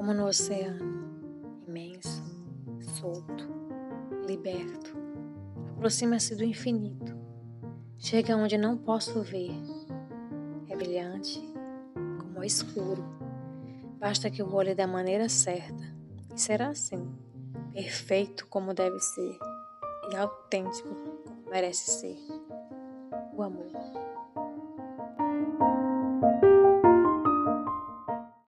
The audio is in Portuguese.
Como no oceano, imenso, solto, liberto. Aproxima-se do infinito. Chega onde não posso ver. É brilhante, como é escuro. Basta que eu olhe da maneira certa. E será assim, perfeito como deve ser e autêntico como merece ser. O amor.